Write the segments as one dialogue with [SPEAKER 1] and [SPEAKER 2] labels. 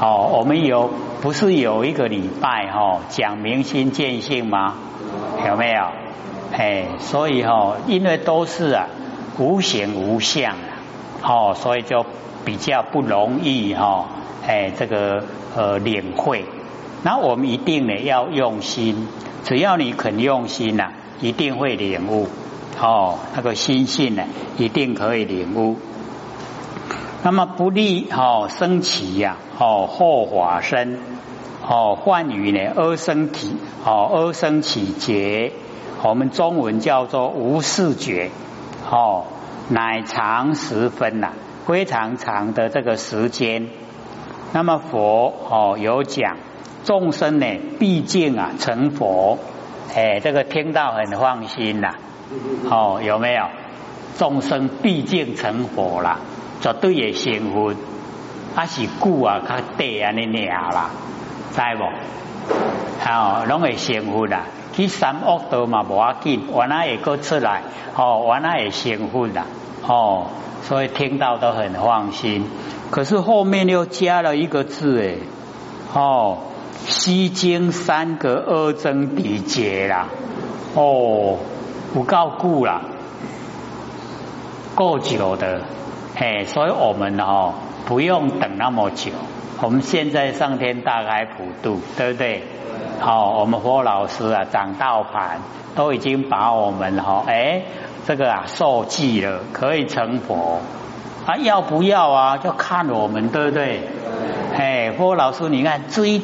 [SPEAKER 1] 哦，我们有不是有一个礼拜哈讲明心见性吗？有没有？哎，所以哈，因为都是啊无形无相啊，哦，所以就比较不容易哈，哎，这个呃领会。那我们一定呢要用心，只要你肯用心呐，一定会领悟。哦，那个心性呢，一定可以领悟。那么不利哦，生起呀，哦后化身，哦幻语呢，阿生体，哦阿生起觉，我们中文叫做无视觉，哦乃长时分呐，非常长的这个时间。那么佛哦有讲，众生呢毕竟啊成佛，哎这个听到很放心呐。哦，有没有众生毕竟成佛啦，绝对也幸福，还是故啊，较地安尼念啦，知无？哦，拢会幸福啦。去三恶道嘛无要紧，原来会个出来，哦，原来会幸福啦，哦，所以听到都很放心。可是后面又加了一个字，诶，哦，西经三个二增比劫啦，哦。不够固了，够久的，嘿，所以我们哦不用等那么久。我们现在上天大开普渡，对不对？好，我们佛老师啊掌道盘都已经把我们哦哎这个啊受记了，可以成佛啊？要不要啊？就看我们，对不对？哎，郭老师，你看这一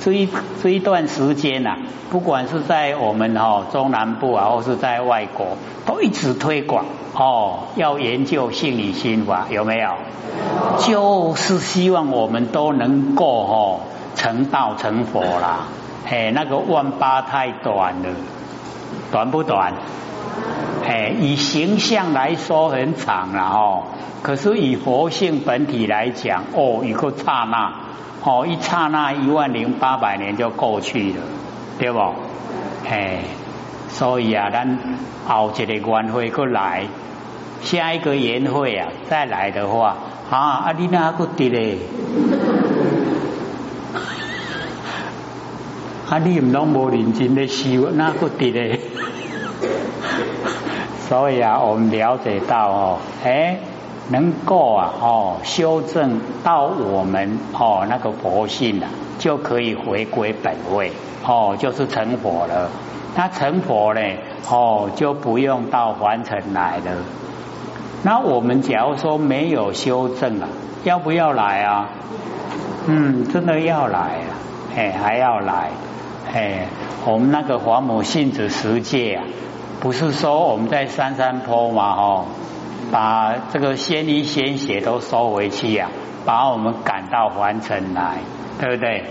[SPEAKER 1] 这一这一段时间呐，不管是在我们哈中南部啊，或是在外国，都一直推广哦，要研究性理心法，有没有？就是希望我们都能够哦成道成佛啦。哎，那个万八太短了，短不短？哎，以形象来说很长了哦。可是以佛性本体来讲，哦，一个刹那，哦，一刹那一万零八百年就过去了，对不？哎，所以啊，咱后一个缘会过来，下一个缘会啊，再来的话，啊，阿你那个滴嘞，啊，你唔 拢无认真的修，那个滴嘞，所以啊，我们了解到哦，哎。能够啊哦修正到我们哦那个佛性啊，就可以回归本位哦，就是成佛了。那成佛呢哦就不用到凡尘来了。那我们假如说没有修正啊，要不要来啊？嗯，真的要来啊，哎还要来哎。我们那个华母性子十界啊，不是说我们在山山坡嘛哦。把这个仙衣仙血都收回去呀，把我们赶到凡尘来，对不对？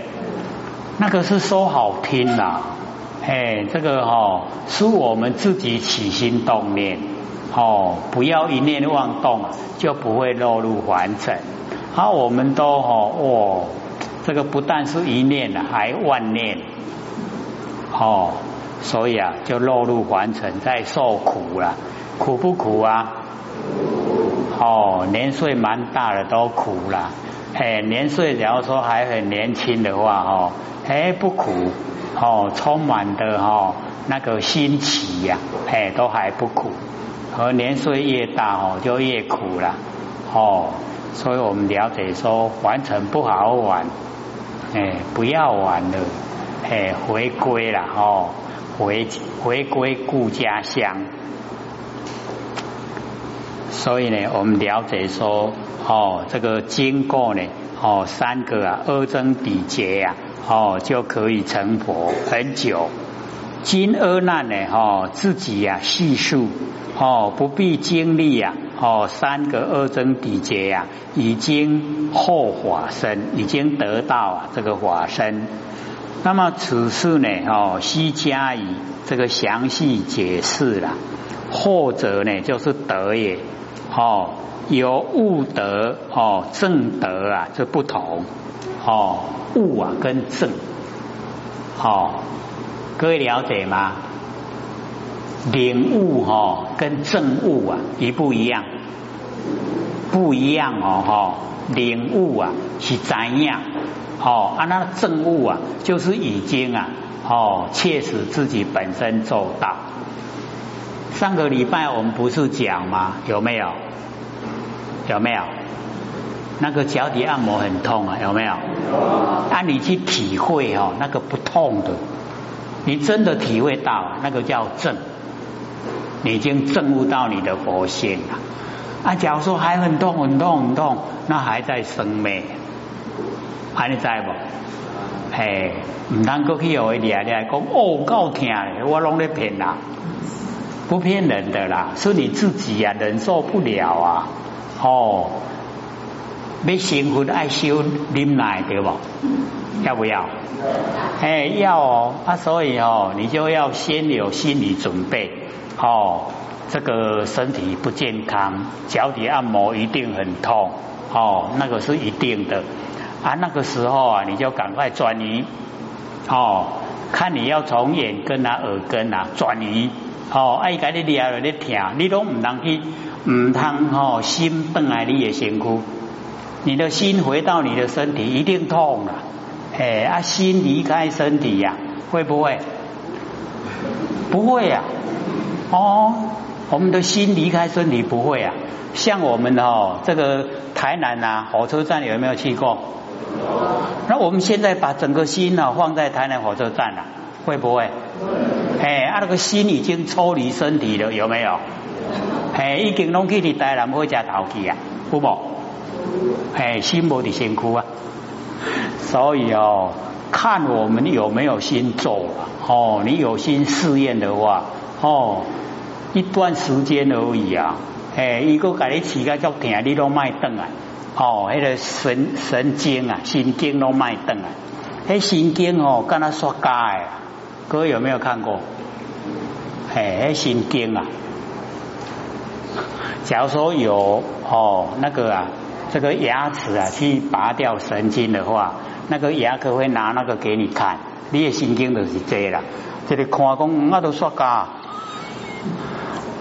[SPEAKER 1] 那个是说好听啦，哎，这个哈是我们自己起心动念，哦，不要一念妄动，就不会落入凡尘。好，我们都哈哦，这个不但是一念，还万念，哦，所以啊，就落入凡尘，在受苦了，苦不苦啊？哦，年岁蛮大的都苦了，哎，年岁假如说还很年轻的话，哦，哎不苦，哦，充满的哈那个新奇呀，哎都还不苦，和年岁越大哦就越苦了，哦，所以我们了解说凡尘不好玩，哎不要玩了，哎回归了哦，回回归故家乡。所以呢，我们了解说，哦，这个经过呢，哦，三个啊，阿僧底劫呀，哦，就可以成佛很久。经阿难呢，哦，自己呀细数，哦，不必经历呀，哦，三个阿僧底劫呀，已经后法身，已经得到啊这个法身。那么此事呢，哦，需加以这个详细解释了。或者呢，就是德也。哦，有悟德哦，正德啊，这不同哦，悟啊跟正，哦，各位了解吗？领悟哈跟正悟啊一不一样？不一样哦哈，领悟啊是怎样？哦，啊，那正悟啊，就是已经啊，哦，切实自己本身做到。上个礼拜我们不是讲吗？有没有？有没有？那个脚底按摩很痛啊，有没有？啊你去体会哦，那个不痛的，你真的体会到，那个叫正，你已经正悟到你的佛性了。啊，假如说还很痛很痛很痛，那还在生灭，还你知不？嘿，唔通过去有一点点讲哦够痛的，我拢在骗啦，不骗人的啦，是你自己呀忍受不了啊，哦。没幸福爱修啉奶对不？要不要？哎，要哦。啊，所以哦，你就要先有心理准备哦。这个身体不健康，脚底按摩一定很痛哦，那个是一定的啊。那个时候啊，你就赶快转移哦，看你要从眼根啊、耳根啊转移哦。爱家你聊了你听，你都唔能去唔通哦，心本来你也辛苦。你的心回到你的身体一定痛了，哎啊，心离开身体呀，会不会？不会呀，哦，我们的心离开身体不会啊。像我们哦，这个台南呐，火车站有没有去过？那我们现在把整个心呢放在台南火车站了，会不会？哎，啊，那个心已经抽离身体了，有没有？哎，已经拢去你台南火车头去啊，不不？哎，心魔的辛苦啊，所以哦，看我们有没有心做哦。你有心试验的话，哦，一段时间而已啊。哎，一个给你起个叫疼，你都卖灯啊。哦，那个神神经啊，神经都卖断啊。那神经哦，跟他说盖啊，各位有没有看过？哎，迄神经啊，假如说有哦，那个啊。这个牙齿啊，去拔掉神经的话，那个牙科会拿那个给你看，你的神经就是这啦。这里看讲，我都说噶，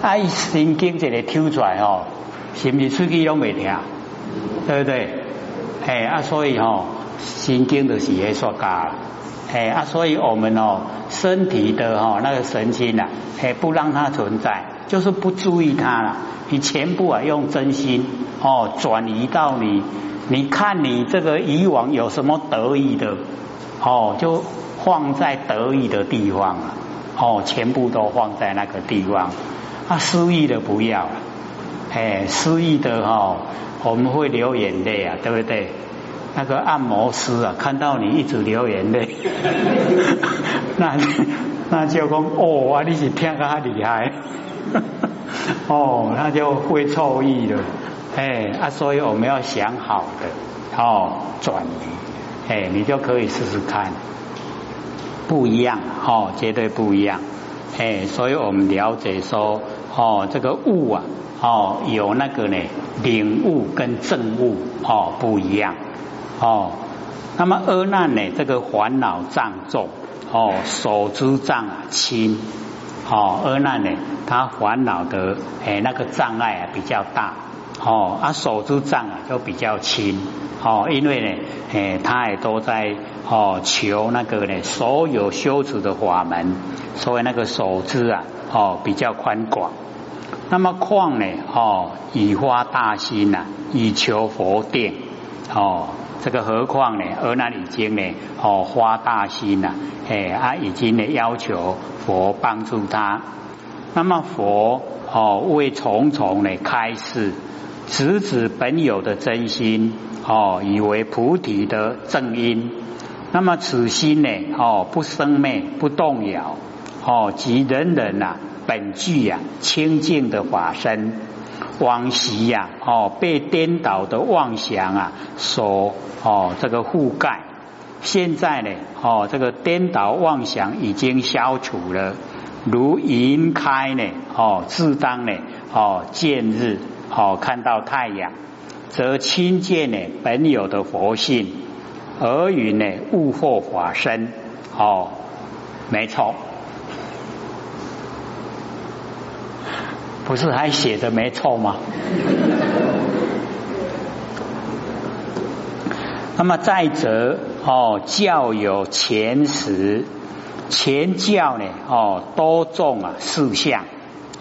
[SPEAKER 1] 爱神经这里抽出来哦，是不是出去拢未听？对不对？哎啊，所以哦，神经就是会说噶，哎啊，所以我们哦，身体的哦那个神经啊，哎不让它存在。就是不注意它了，你全部啊用真心哦转移到你，你看你这个以往有什么得意的哦，就放在得意的地方了哦，全部都放在那个地方，啊失意的不要了，哎失意的哦我们会流眼泪啊，对不对？那个按摩师啊看到你一直流眼泪，那那就讲哦啊你是听个厉害。哦，那就会错意了，哎啊，所以我们要想好的哦，转移，哎，你就可以试试看，不一样哦，绝对不一样，哎，所以我们了解说哦，这个物啊，哦，有那个呢，领悟跟正悟哦不一样哦，那么阿难呢，这个烦恼障重哦，手之障轻。哦，阿难呢，他烦恼的诶那个障碍啊比较大，哦，啊手之障啊就比较轻，哦，因为呢，诶他也都在哦求那个呢所有修持的法门，所以那个手之啊哦比较宽广。那么况呢，哦以发大心呐，以求佛定，哦。这个何况呢？而那已经呢，哦，发大心呐，哎，啊，已经呢要求佛帮助他。那么佛哦为重重的开示，直指本有的真心哦，以为菩提的正因。那么此心呢，哦，不生灭，不动摇，哦，即人人呐本具呀清净的法身。往昔呀，哦，被颠倒的妄想啊，所哦这个覆盖。现在呢，哦，这个颠倒妄想已经消除了，如云开呢，哦，自当呢，哦，见日，哦，看到太阳，则亲见呢本有的佛性，而云呢悟惑法身，哦，没错。不是还写的没错吗？那么再者哦，教有前十，前教呢哦多重啊四项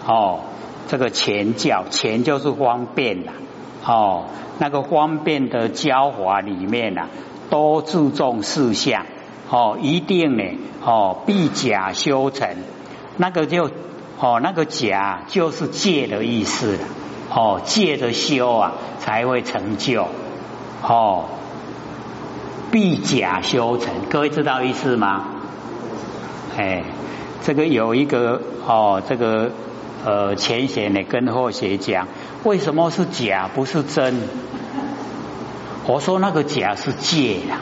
[SPEAKER 1] 哦，这个前教前就是方便啦哦，那个方便的教法里面啊，多注重四项哦，一定呢哦必假修成，那个就哦那个假就是借的意思了哦，借的修啊才会成就哦。必假修成，各位知道意思吗？哎，这个有一个哦，这个呃前贤呢跟后学讲，为什么是假不是真？我说那个假是借呀，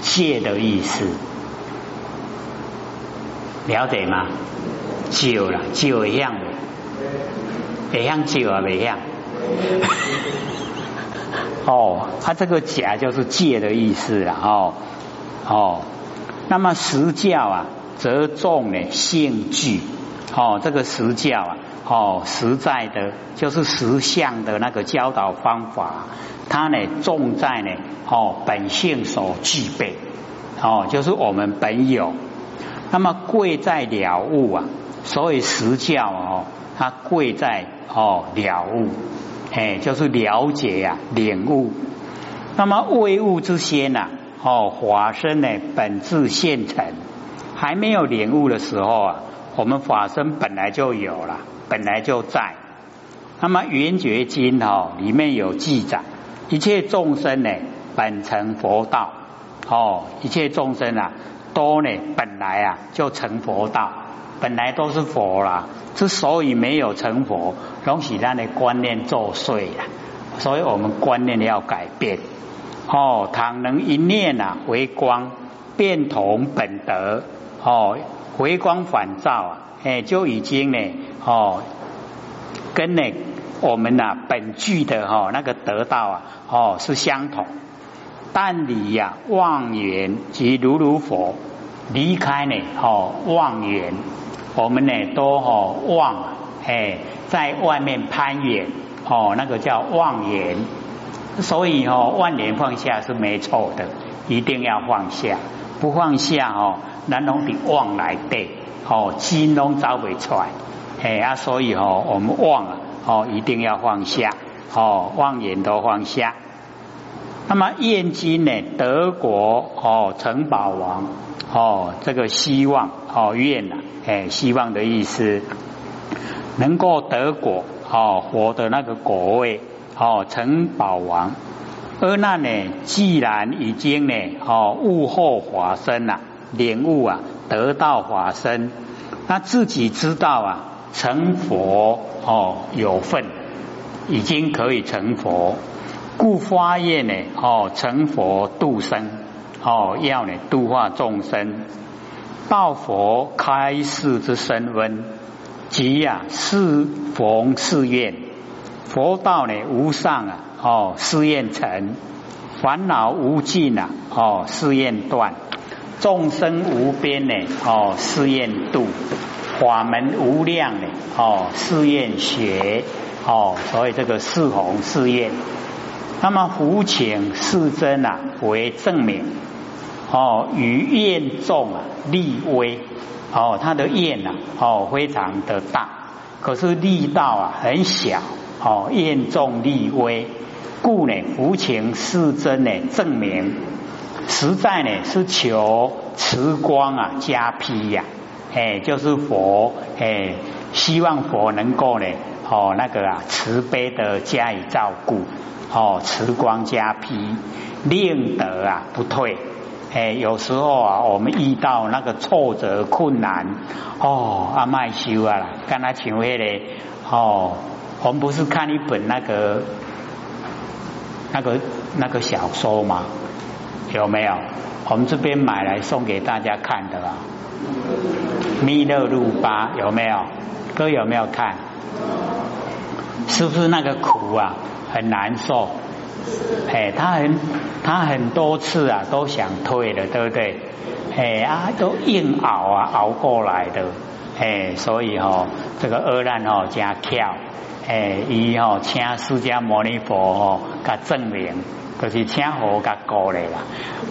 [SPEAKER 1] 借的意思，了解吗？酒了，酒一样的，一样酒 啊，一样。哦，它这个假就是借的意思了哦哦，那么实教啊，则重呢性具哦，这个实教啊哦实在的，就是实相的那个教导方法，它呢重在呢哦本性所具备。哦，就是我们本有，那么贵在了悟啊，所以实教哦，它贵在哦了悟。哎，就是了解呀，领悟。那么未悟之先呐，哦，法身呢本质现成，还没有领悟的时候啊，我们法身本来就有了，本来就在。那么圆觉经哦里面有记载，一切众生呢本成佛道，哦，一切众生啊都呢本来啊就成佛道。本来都是佛啦，之所以没有成佛，拢是咱的观念作祟啦。所以我们观念要改变。哦，倘能一念啊回光，变同本德，哦，回光返照啊，哎，就已经呢，哦，跟呢我们呐本具的哈那个得到啊，哦是相同。但你呀妄缘即如如佛，离开呢，哦妄缘。我们呢都哦妄哎，在外面攀缘哦，那个叫妄言，所以哦万年放下是没错的，一定要放下，不放下哦，南龙比妄来对哦，金龙找不出来哎啊，所以哦我们妄啊哦一定要放下哦，妄言都放下。那么燕京呢，德国哦城堡王。哦，这个希望哦愿呐，哎，希望的意思能够德国哦，活的那个国位哦，成宝王。而那呢，既然已经呢哦悟后法身呐，领悟啊，得到法身，那自己知道啊，成佛哦有份，已经可以成佛，故发愿呢哦成佛度生。哦，要呢度化众生，道佛开示之身温，即呀是逢誓愿，佛道呢无上啊，哦誓愿成，烦恼无尽啊，哦誓愿断，众生无边呢，哦誓愿度，法门无量呢，哦誓愿学，哦所以这个四弘誓愿。那么福请世尊啊为证明，哦于愿众啊力微，哦他的愿啊哦非常的大，可是力道啊很小，哦愿众力微，故呢福请世尊呢证明，实在呢是求慈光啊加披呀，哎就是佛哎希望佛能够呢哦那个啊慈悲的加以照顾。哦，慈光加披，令得啊不退。哎，有时候啊，我们遇到那个挫折困难，哦，阿麦修啊，跟他请回来。哦，我们不是看一本那个那个那个小说吗？有没有？我们这边买来送给大家看的啊。弥勒入巴有没有？哥有没有看？是不是那个苦啊？很难受，哎，他很他很多次啊都想退了，对不对？哎啊，都硬熬啊熬过来的，哎，所以哈这个阿难哦加巧，哎，伊哦请释迦牟尼佛哦，他证明，就是请佛甲过来啦。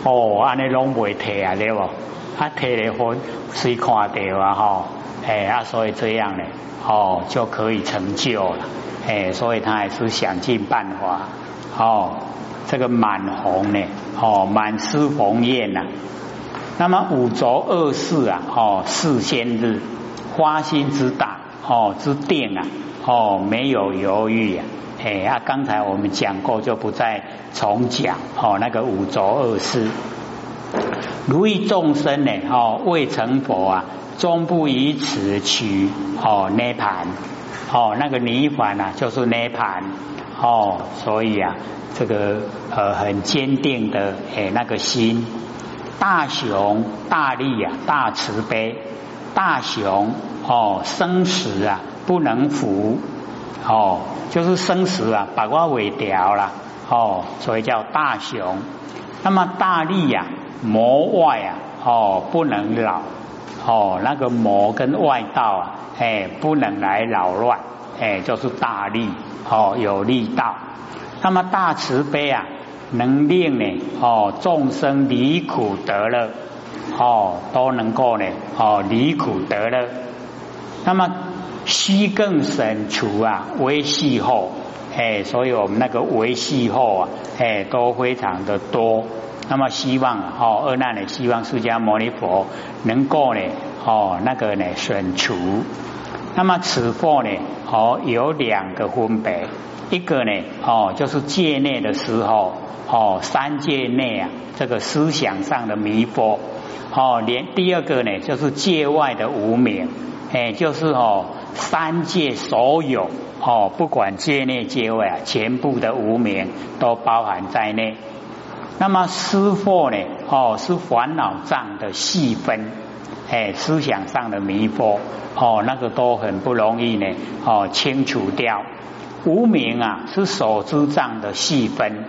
[SPEAKER 1] 哦，安尼拢袂退啊，对不？啊，退了分谁看到啊？吼，哎啊，所以这样呢，哦，就可以成就了。哎，所以他还是想尽办法。哦，这个满红呢，哦，满师鸿雁呐。那么五浊二世啊，哦，四仙日花心之大，哦，之定啊，哦，没有犹豫呀。哎啊，刚才我们讲过，就不再重讲。哦，那个五浊二世，如意众生呢，哦，未成佛啊，终不以此取哦涅盘。哦，那个涅盘啊，就是涅盘。哦，所以啊，这个呃很坚定的哎那个心。大雄大力啊，大慈悲，大雄哦，生死啊不能服哦，就是生死啊把我尾掉了哦，所以叫大雄。那么大力呀，魔外啊哦不能老哦，那个魔跟外道啊哎不能来扰乱哎，就是大力哦有力道。那么大慈悲啊。能令呢哦众生离苦得乐哦都能够呢哦离苦得乐，那么虚更省除啊维系后哎，所以我们那个维系后啊哎都非常的多。那么希望哦二难呢希望释迦牟尼佛能够呢哦那个呢省除。那么此佛呢哦有两个分别，一个呢哦就是界内的时候。哦，三界内啊，这个思想上的迷惑，哦，连第二个呢，就是界外的无明，哎，就是哦，三界所有哦，不管界内界外啊，全部的无明都包含在内。那么思惑呢，哦，是烦恼障的细分，哎，思想上的迷惑，哦，那个都很不容易呢，哦，清除掉。无明啊，是所知障的细分。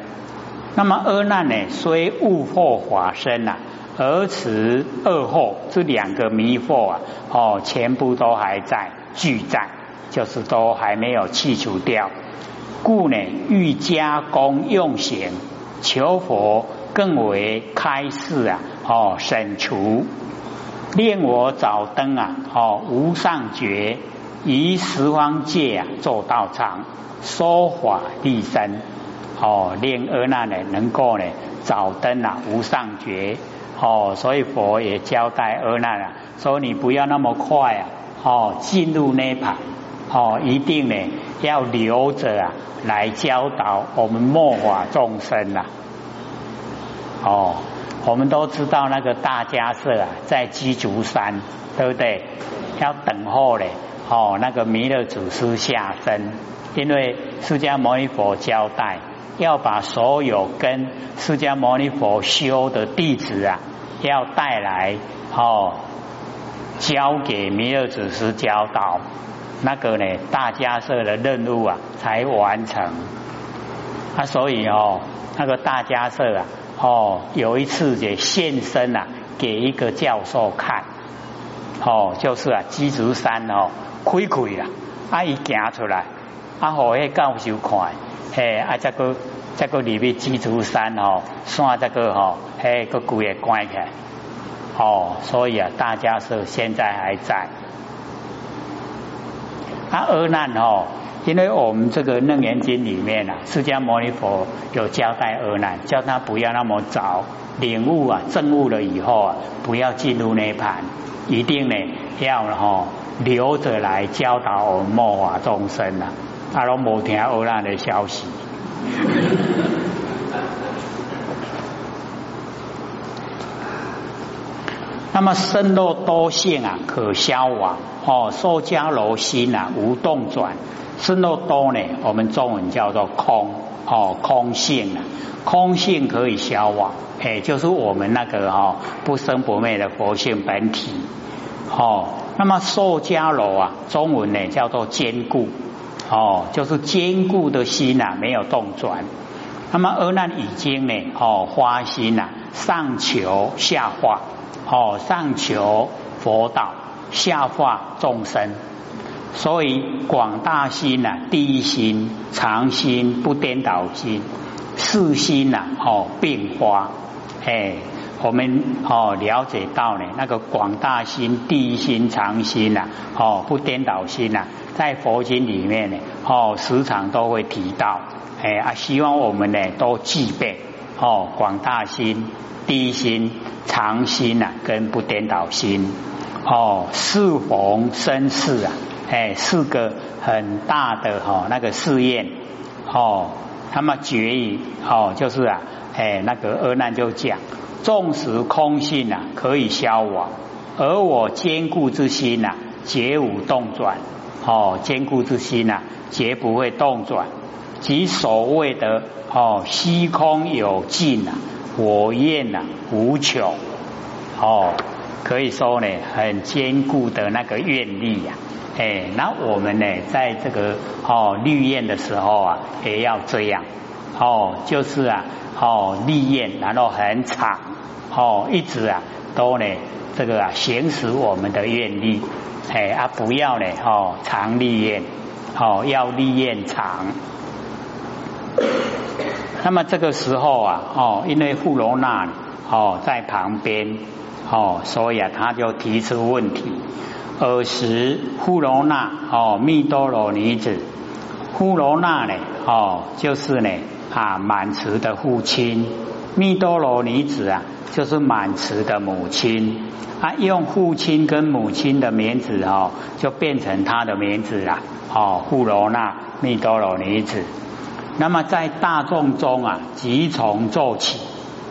[SPEAKER 1] 那么恶难呢？虽物惑法身呐，而此恶惑这两个迷惑啊，哦，全部都还在俱在，就是都还没有去除掉。故呢，欲加工用行，求佛更为开示啊，哦，省除，令我早登啊，哦，无上觉，以十方界啊，做道场，说法立身。哦，令阿难呢能够呢早登啊无上觉。哦，所以佛也交代阿难啊，说你不要那么快啊哦进入涅盘哦，一定呢要留着啊来教导我们末法众生啊哦，我们都知道那个大迦舍啊在鸡足山，对不对？要等候嘞哦，那个弥勒祖师下生，因为释迦牟尼佛交代。要把所有跟释迦牟尼佛修的弟子啊，要带来哦，交给弥勒祖师教导，那个呢大家社的任务啊才完成。啊，所以哦，那个大家社啊，哦，有一次也现身啊，给一个教授看，哦，就是啊，鸡足山哦，开开啦，啊，伊行出来，啊，好迄教授看。嘿，啊，这个这个里面鸡足山哦，山这个哦，嘿，个鬼也关起来，哦，所以啊，大家是现在还在。啊，阿难哦，因为我们这个楞严经里面啊，释迦牟尼佛有交代阿难，叫他不要那么早领悟啊，证悟了以后啊，不要进入涅盘，一定呢要哈留着来教导我们末法众生啊。他拢无听欧兰的消息。那么身肉多性啊，可消亡哦。受迦罗心啊，无动转。身肉多呢，我们中文叫做空哦，空性啊，空性可以消亡。哎，就是我们那个哈不生不灭的佛性本体哦。那么受迦罗啊，中文呢叫做坚固。哦，就是坚固的心呐，没有动转。那么阿难已经呢，哦，花心呐，上求下化，哦，上求佛道，下化众生。所以广大心呐，第一心，常心不颠倒心，四心呐，哦，并发，哎，我们哦了解到呢，那个广大心、第一心、常心呐，哦，不颠倒心呐，在佛经里面呢，哦，时常都会提到，哎啊，希望我们呢都具备哦，广大心、第一心、常心呐，跟不颠倒心，哦，四逢生事啊，哎，四个很大的哈那个试验，哦。那么决议哦，就是啊，哎，那个阿难就讲，纵使空性啊可以消亡，而我坚固之心呐，绝无动转。哦，坚固之心呐，绝不会动转。即所谓的哦，虚空有尽呐，我愿呐无穷。哦，可以说呢，很坚固的那个愿力呀。哎，那我们呢，在这个哦立愿的时候啊，也要这样。哦，就是啊哦立愿，然后很长。哦，一直啊都呢这个啊行使我们的愿力，哎啊不要呢哦长立愿。哦要立愿长。那么这个时候啊哦，因为富罗那哦在旁边。哦，所以啊他就提出问题。尔时，富罗那哦，密多罗女子，富罗那呢哦，就是呢啊满池的父亲，密多罗女子啊，就是满池的母亲啊，用父亲跟母亲的名字哦，就变成他的名字了哦，富罗那密多罗女子。那么在大众中啊，即从做起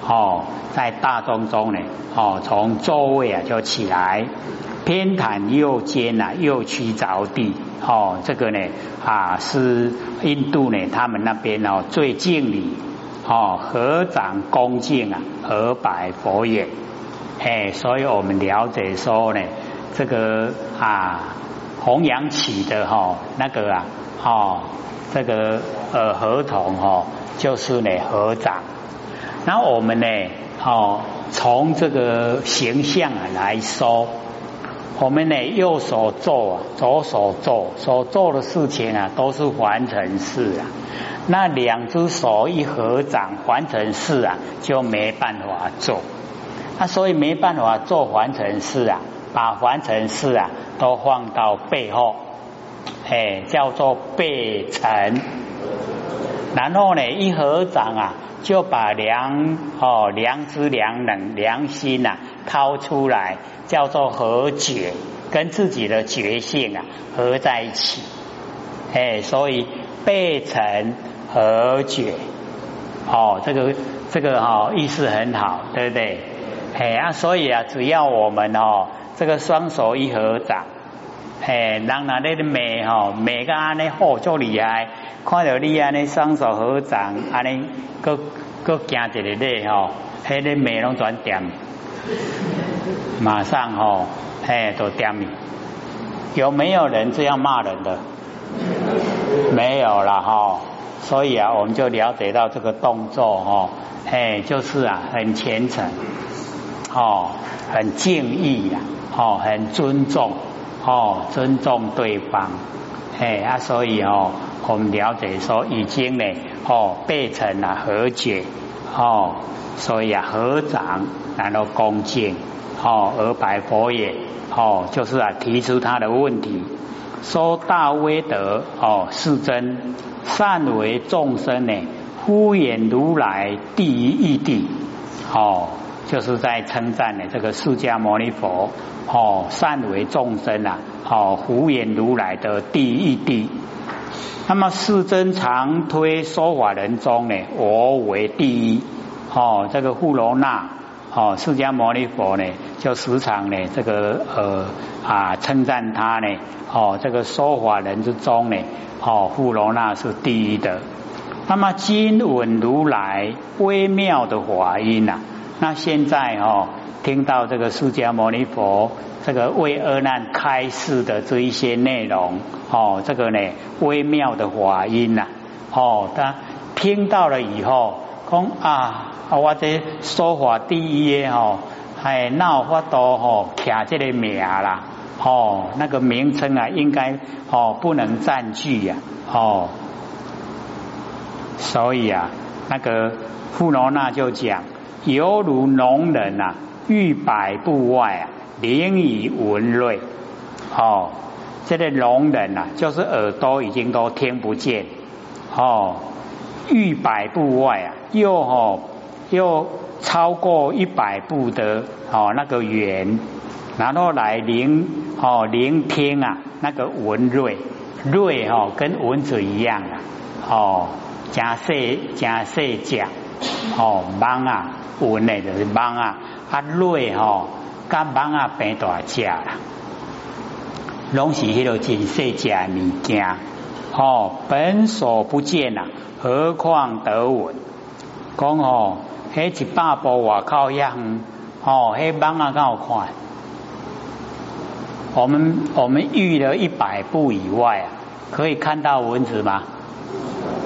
[SPEAKER 1] 哦，在大众中呢哦，从座位啊就起来。偏袒右肩呐，右膝着地，哦，这个呢啊是印度呢，他们那边哦最敬礼，哦合掌恭敬啊，合拜佛也，哎，所以我们了解说呢，这个啊弘扬起的哈那个啊，哦这个呃合同哦，就是呢合掌，那我们呢，哦从这个形象来说。我们呢，右手做，左手做，所做的事情啊，都是完成式啊。那两只手一合掌，完成式啊，就没办法做。那所以没办法做完成式啊，把完成式啊都放到背后，哎，叫做背成。然后呢，一合掌啊，就把良哦良知、良能、良心呐掏出来。叫做和觉，跟自己的觉性啊合在一起，哎，所以背成和觉，哦，这个这个哈意思很好，对不对？哎啊，所以啊，只要我们哦，这个双手一合掌，哎，人那那的美吼美个安尼好就厉害，看到你安尼双手合掌，安尼各各行一个咧吼，迄个美拢转点。马上哦，嘿，都点你。有没有人这样骂人的？没有了哈。所以啊，我们就了解到这个动作哦，哎，就是啊，很虔诚，哦，很敬意呀，哦，很尊重，哦，尊重对方，哎啊，所以哦，我们了解说已经呢，哦，背成了和解，哦，所以啊，合掌然后恭敬。哦，而白佛也，哦，就是啊，提出他的问题，说大威德，哦，是真。善为众生呢，敷衍如来第一义谛，哦，就是在称赞呢这个释迦牟尼佛，哦，善为众生啊，哦，敷衍如来的第一地。那么世尊常推说法人中呢，我为第一，哦，这个富罗那。哦，释迦牟尼佛呢，就时常呢，这个呃啊称赞他呢，哦，这个说法人之中呢，哦，富罗那是第一的。那么金文如来微妙的法音呐，那现在哦，听到这个释迦牟尼佛这个为阿难开示的这一些内容，哦，这个呢微妙的法音呐，哦，他听到了以后，讲啊。我这说法第一耶吼，哎，那有法度吼，卡这个名啦，哦，那个名称啊，应该哦不能占据呀，哦，所以啊，那个富罗那就讲，犹如农人啊，欲百步外啊，灵以文瑞。哦，这个聋人啊，就是耳朵已经都听不见。哦，欲百步外啊，又哦又超过一百步的哦那个远，然后来聆哦聆听啊那个文瑞瑞哦跟蚊子一样啊哦。加细加细讲哦，蚊啊，蚊呢就是蚊啊，啊累吼，甲蚊啊变大只啦，拢是迄个真细只物件哦，本所不见呐，何况得闻？讲哦，迄一百步外口样哦，迄蚊啊，刚好看。我们我们遇了一百步以外啊，可以看到蚊子吗？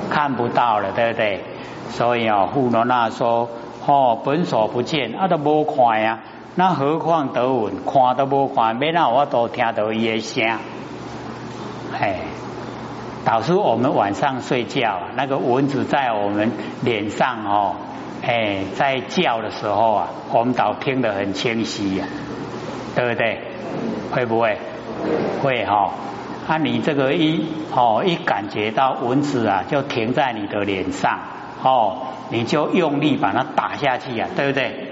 [SPEAKER 1] 看不到了，对不对？所以啊，富罗那说：“哦，本所不见，啊都无看呀，那何况得闻？看都无看，没那我都听到伊的声。”哎，导致我们晚上睡觉，那个蚊子在我们脸上哦，哎，在叫的时候啊，我们倒听得很清晰呀，对不对？会不会？会哈。那你这个一哦一感觉到蚊子啊，就停在你的脸上哦，你就用力把它打下去呀，对不对？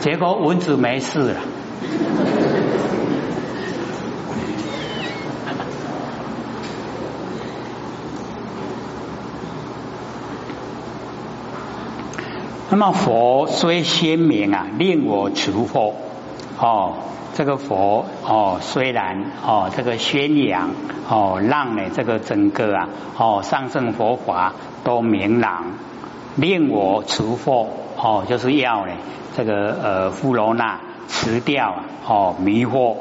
[SPEAKER 1] 结果蚊子没事了。那么佛虽鲜明啊，令我除惑哦。这个佛哦，虽然哦，这个宣扬哦，让呢这个整个啊哦上圣佛法都明朗，令我除惑哦，就是要呢这个呃富罗那辞掉哦迷惑。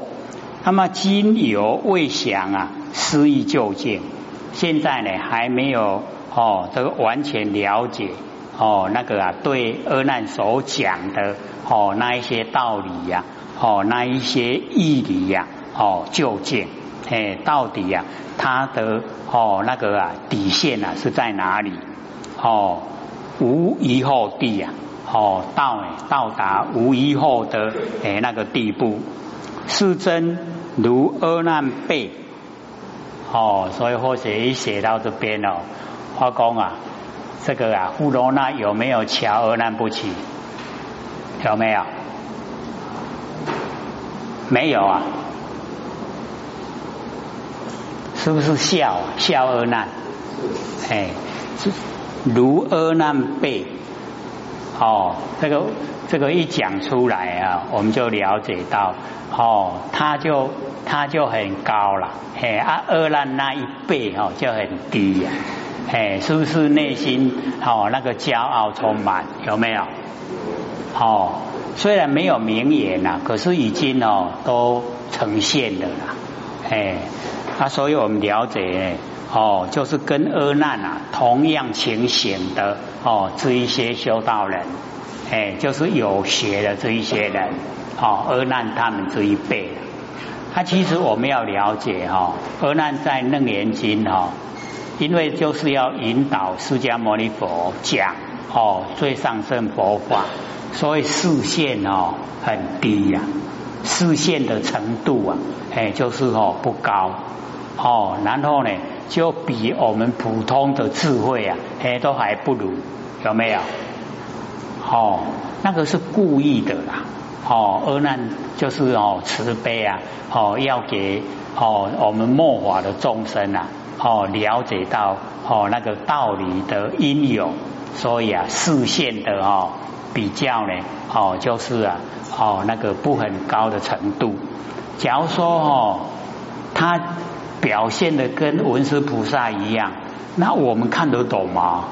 [SPEAKER 1] 那么今有未想啊，失意究竟，现在呢还没有哦这个完全了解哦那个啊对阿难所讲的哦那一些道理呀。哦，那一些义理呀，哦，究竟，哎，到底呀，它的哦那个啊底线啊是在哪里？哦，无疑后地呀，哦，到到达无疑后的哎那个地步，是真如阿难背，哦，所以或许写到这边哦，花工啊，这个啊，富罗那有没有瞧阿难不起？有没有？没有啊，是不是笑笑而难？哎，如阿难背哦，这个这个一讲出来啊，我们就了解到哦，他就他就很高了，嘿啊阿难那一辈哦就很低呀，哎，是不是内心哦那个骄傲充满？有没有？哦。虽然没有名言呐，可是已经哦都呈现了啦，哎，啊，所以我们了解哦，就是跟阿难啊同样情形的哦这一些修道人，哎，就是有学的这一些人，哦，阿难他们这一辈，他其实我们要了解哈，阿难在楞严经哈，因为就是要引导释迦牟尼佛讲哦最上圣佛法。所以视线哦很低呀，视线的程度啊，哎就是哦不高哦，然后呢就比我们普通的智慧啊，哎都还不如，有没有？哦，那个是故意的啦，哦，阿难就是哦慈悲啊，哦要给哦我们末法的众生啊，哦了解到哦那个道理的因有，所以啊视线的哦。比较呢，哦，就是啊，哦，那个不很高的程度。假如说哦，他表现的跟文殊菩萨一样，那我们看得懂吗？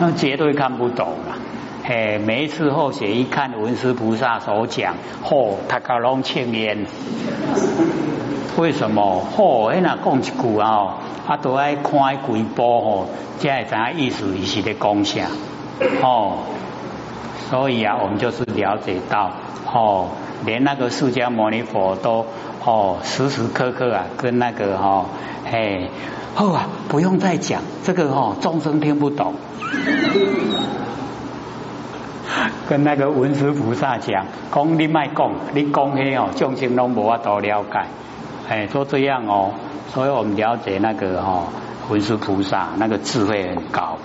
[SPEAKER 1] 那绝对看不懂啊！嘿，每一次后写一看文殊菩萨所讲，嚯，他搞拢青烟。为什么？嚯，那讲一句啊，啊都爱看几波哦，才会知影意思，伊是咧讲啥？哦。所以啊，我们就是了解到哦，连那个释迦牟尼佛都哦，时时刻刻啊，跟那个哈，嘿，哦啊，不用再讲这个哈，众生听不懂，跟那个文殊菩萨讲，讲你卖讲，你讲黑哦，众生拢无法多了解，哎，都这样哦，所以我们了解那个哦，文殊菩萨那个智慧很高，